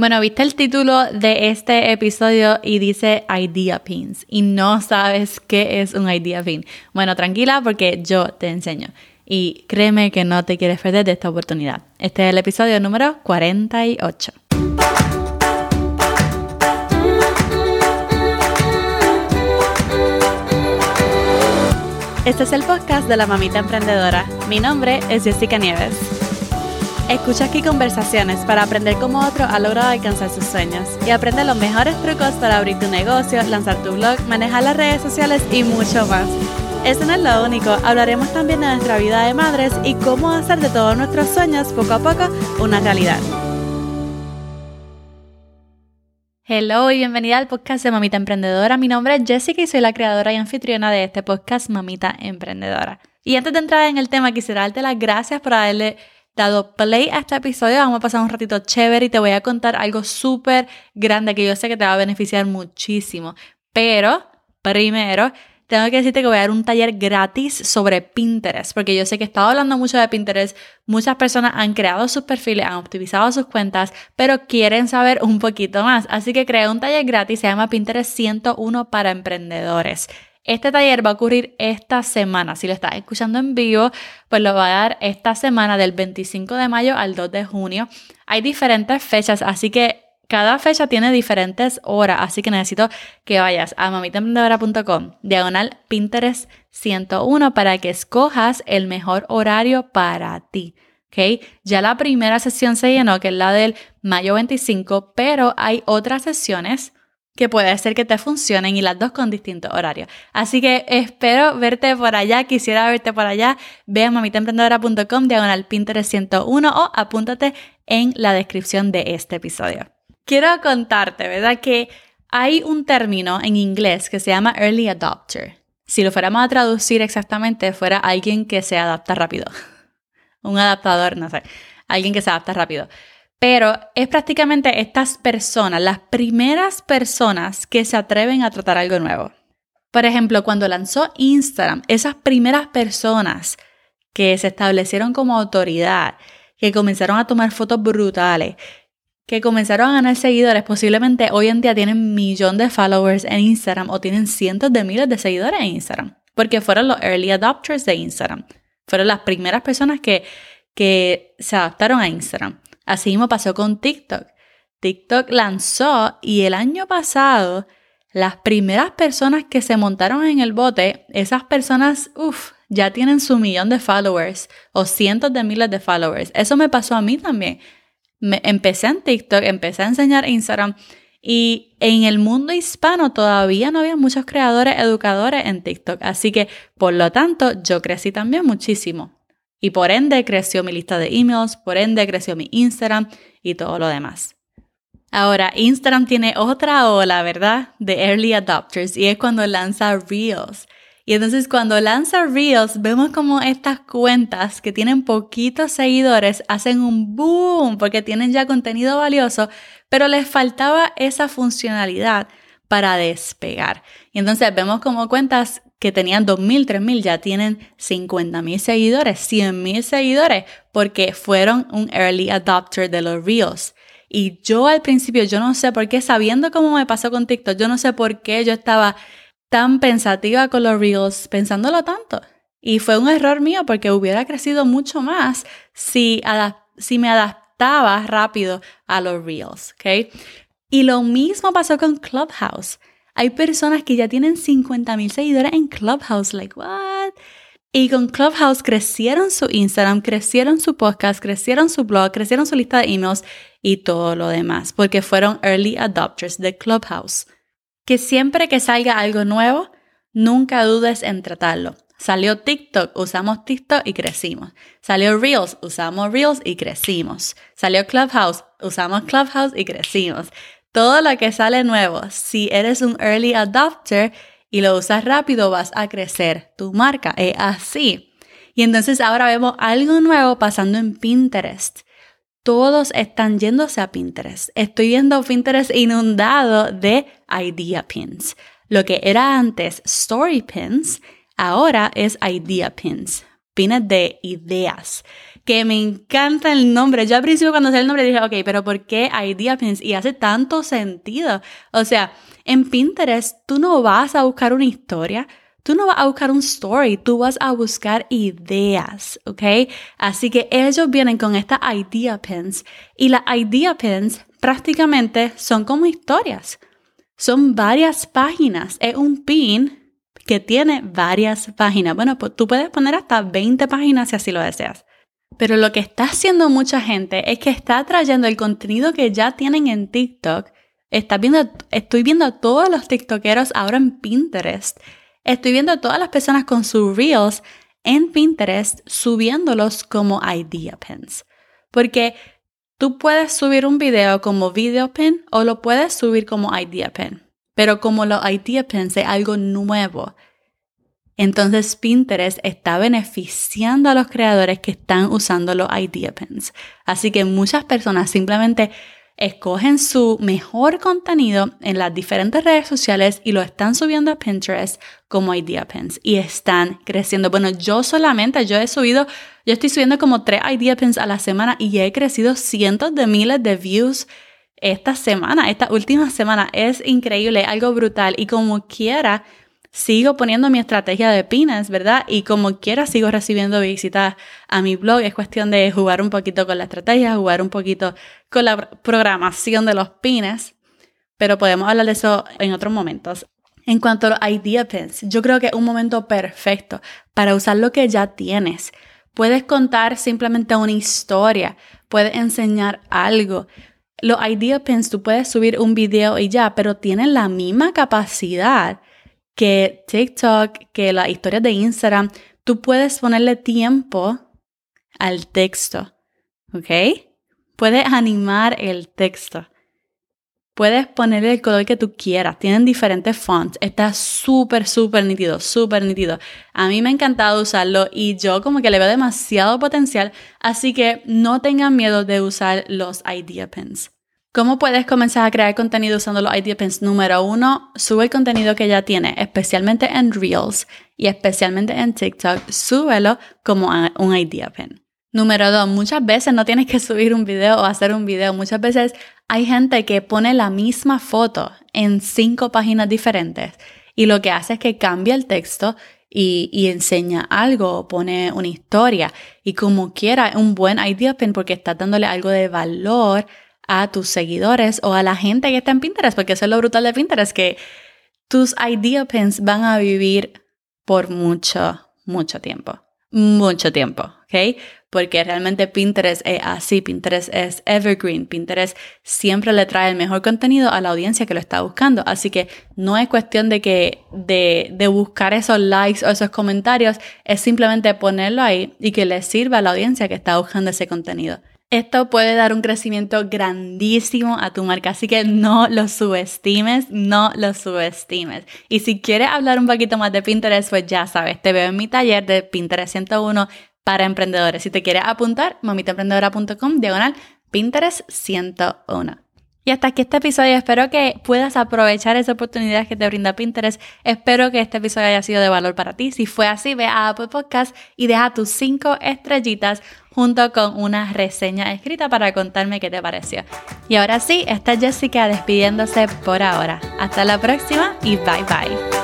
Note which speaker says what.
Speaker 1: Bueno, viste el título de este episodio y dice Idea Pins y no sabes qué es un Idea Pin. Bueno, tranquila porque yo te enseño y créeme que no te quieres perder de esta oportunidad. Este es el episodio número 48. Este es el podcast de la mamita emprendedora. Mi nombre es Jessica Nieves. Escucha aquí conversaciones para aprender cómo otro ha logrado alcanzar sus sueños y aprende los mejores trucos para abrir tu negocio, lanzar tu blog, manejar las redes sociales y mucho más. Eso no es lo único, hablaremos también de nuestra vida de madres y cómo hacer de todos nuestros sueños poco a poco una realidad. Hello y bienvenida al podcast de Mamita Emprendedora. Mi nombre es Jessica y soy la creadora y anfitriona de este podcast Mamita Emprendedora. Y antes de entrar en el tema, quisiera darte las gracias por haberle dado play a este episodio. Vamos a pasar un ratito chévere y te voy a contar algo súper grande que yo sé que te va a beneficiar muchísimo. Pero, primero, tengo que decirte que voy a dar un taller gratis sobre Pinterest, porque yo sé que he estado hablando mucho de Pinterest, muchas personas han creado sus perfiles, han optimizado sus cuentas, pero quieren saber un poquito más. Así que creé un taller gratis, se llama Pinterest 101 para emprendedores. Este taller va a ocurrir esta semana. Si lo estás escuchando en vivo, pues lo va a dar esta semana del 25 de mayo al 2 de junio. Hay diferentes fechas, así que cada fecha tiene diferentes horas, así que necesito que vayas a mamitaemprendedora.com, diagonal Pinterest 101 para que escojas el mejor horario para ti. ¿ok? Ya la primera sesión se llenó, que es la del mayo 25, pero hay otras sesiones que puede ser que te funcionen y las dos con distintos horarios. Así que espero verte por allá, quisiera verte por allá. Ve a mamitaemprendedora.com, diagonal Pinterest 101 o apúntate en la descripción de este episodio. Quiero contarte, ¿verdad? Que hay un término en inglés que se llama early adopter. Si lo fuéramos a traducir exactamente, fuera alguien que se adapta rápido. un adaptador, no sé. Alguien que se adapta rápido. Pero es prácticamente estas personas, las primeras personas que se atreven a tratar algo nuevo. Por ejemplo, cuando lanzó Instagram, esas primeras personas que se establecieron como autoridad, que comenzaron a tomar fotos brutales, que comenzaron a ganar seguidores, posiblemente hoy en día tienen millón de followers en Instagram o tienen cientos de miles de seguidores en Instagram, porque fueron los early adopters de Instagram. Fueron las primeras personas que, que se adaptaron a Instagram. Así mismo pasó con TikTok. TikTok lanzó y el año pasado las primeras personas que se montaron en el bote, esas personas, uff, ya tienen su millón de followers o cientos de miles de followers. Eso me pasó a mí también. Me, empecé en TikTok, empecé a enseñar Instagram y en el mundo hispano todavía no había muchos creadores, educadores en TikTok. Así que, por lo tanto, yo crecí también muchísimo. Y por ende creció mi lista de emails, por ende creció mi Instagram y todo lo demás. Ahora, Instagram tiene otra ola, ¿verdad? De early adopters y es cuando lanza Reels. Y entonces cuando lanza Reels, vemos como estas cuentas que tienen poquitos seguidores hacen un boom porque tienen ya contenido valioso, pero les faltaba esa funcionalidad para despegar. Y entonces vemos como cuentas que tenían 2.000, 3.000, ya tienen 50.000 seguidores, 100.000 seguidores, porque fueron un early adopter de los Reels. Y yo al principio, yo no sé por qué, sabiendo cómo me pasó con TikTok, yo no sé por qué yo estaba tan pensativa con los Reels, pensándolo tanto. Y fue un error mío porque hubiera crecido mucho más si, si me adaptaba rápido a los Reels, ¿ok? Y lo mismo pasó con Clubhouse. Hay personas que ya tienen 50.000 seguidores en Clubhouse, like what? Y con Clubhouse crecieron su Instagram, crecieron su podcast, crecieron su blog, crecieron su lista de emails y todo lo demás, porque fueron early adopters de Clubhouse. Que siempre que salga algo nuevo, nunca dudes en tratarlo. Salió TikTok, usamos TikTok y crecimos. Salió Reels, usamos Reels y crecimos. Salió Clubhouse, usamos Clubhouse y crecimos. Todo lo que sale nuevo, si eres un early adopter y lo usas rápido, vas a crecer. Tu marca es así. Y entonces ahora vemos algo nuevo pasando en Pinterest. Todos están yéndose a Pinterest. Estoy viendo Pinterest inundado de idea pins. Lo que era antes story pins, ahora es idea pins. Pines de ideas que me encanta el nombre. Yo al principio cuando sé el nombre dije, ok, pero ¿por qué Idea Pins? Y hace tanto sentido. O sea, en Pinterest tú no vas a buscar una historia, tú no vas a buscar un story, tú vas a buscar ideas, ¿ok? Así que ellos vienen con estas idea pins y las idea pins prácticamente son como historias. Son varias páginas. Es un pin que tiene varias páginas. Bueno, pues tú puedes poner hasta 20 páginas si así lo deseas. Pero lo que está haciendo mucha gente es que está trayendo el contenido que ya tienen en TikTok. Estoy viendo a todos los TikTokeros ahora en Pinterest. Estoy viendo a todas las personas con sus reels en Pinterest subiéndolos como idea pins. Porque tú puedes subir un video como video pin o lo puedes subir como idea pin. Pero como los idea pins es algo nuevo, entonces Pinterest está beneficiando a los creadores que están usando los idea pins. Así que muchas personas simplemente escogen su mejor contenido en las diferentes redes sociales y lo están subiendo a Pinterest como idea pins y están creciendo. Bueno, yo solamente, yo he subido, yo estoy subiendo como tres idea pins a la semana y he crecido cientos de miles de views esta semana, esta última semana. Es increíble, algo brutal y como quiera sigo poniendo mi estrategia de pines, ¿verdad? Y como quiera sigo recibiendo visitas a mi blog. Es cuestión de jugar un poquito con la estrategia, jugar un poquito con la programación de los pines, pero podemos hablar de eso en otros momentos. En cuanto a los idea pins, yo creo que es un momento perfecto para usar lo que ya tienes. Puedes contar simplemente una historia, puedes enseñar algo. Los idea pins, tú puedes subir un video y ya, pero tienen la misma capacidad que TikTok, que las historias de Instagram, tú puedes ponerle tiempo al texto, ¿ok? Puedes animar el texto. Puedes ponerle el color que tú quieras. Tienen diferentes fonts. Está súper, súper nítido, súper nítido. A mí me ha encantado usarlo y yo como que le veo demasiado potencial. Así que no tengan miedo de usar los idea pins. ¿Cómo puedes comenzar a crear contenido usando los Idea Pins? Número uno, sube el contenido que ya tienes, especialmente en Reels y especialmente en TikTok, súbelo como un Idea Pin. Número dos, muchas veces no tienes que subir un video o hacer un video. Muchas veces hay gente que pone la misma foto en cinco páginas diferentes y lo que hace es que cambia el texto y, enseña algo, pone una historia y como quiera, un buen idea pin porque está dándole algo de valor a tus seguidores o a la gente que está en Pinterest, porque eso es lo brutal de Pinterest, que tus idea pins van a vivir por mucho, mucho tiempo. Mucho tiempo, ¿ok? Porque realmente Pinterest es así, Pinterest es evergreen, Pinterest siempre le trae el mejor contenido a la audiencia que lo está buscando. Así que no es cuestión de que de, de buscar esos likes o esos comentarios, es simplemente ponerlo ahí y que le sirva a la audiencia que está buscando ese contenido. Esto puede dar un crecimiento grandísimo a tu marca, así que no lo subestimes, no lo subestimes. Y si quieres hablar un poquito más de Pinterest, pues ya sabes, te veo en mi taller de Pinterest 101 para emprendedores. Si te quieres apuntar, mamitaemprendedora.com, diagonal Pinterest 101. Y hasta aquí este episodio. Espero que puedas aprovechar esa oportunidad que te brinda Pinterest. Espero que este episodio haya sido de valor para ti. Si fue así, ve a Apple Podcast y deja tus cinco estrellitas junto con una reseña escrita para contarme qué te pareció. Y ahora sí, está Jessica despidiéndose por ahora. Hasta la próxima y bye bye.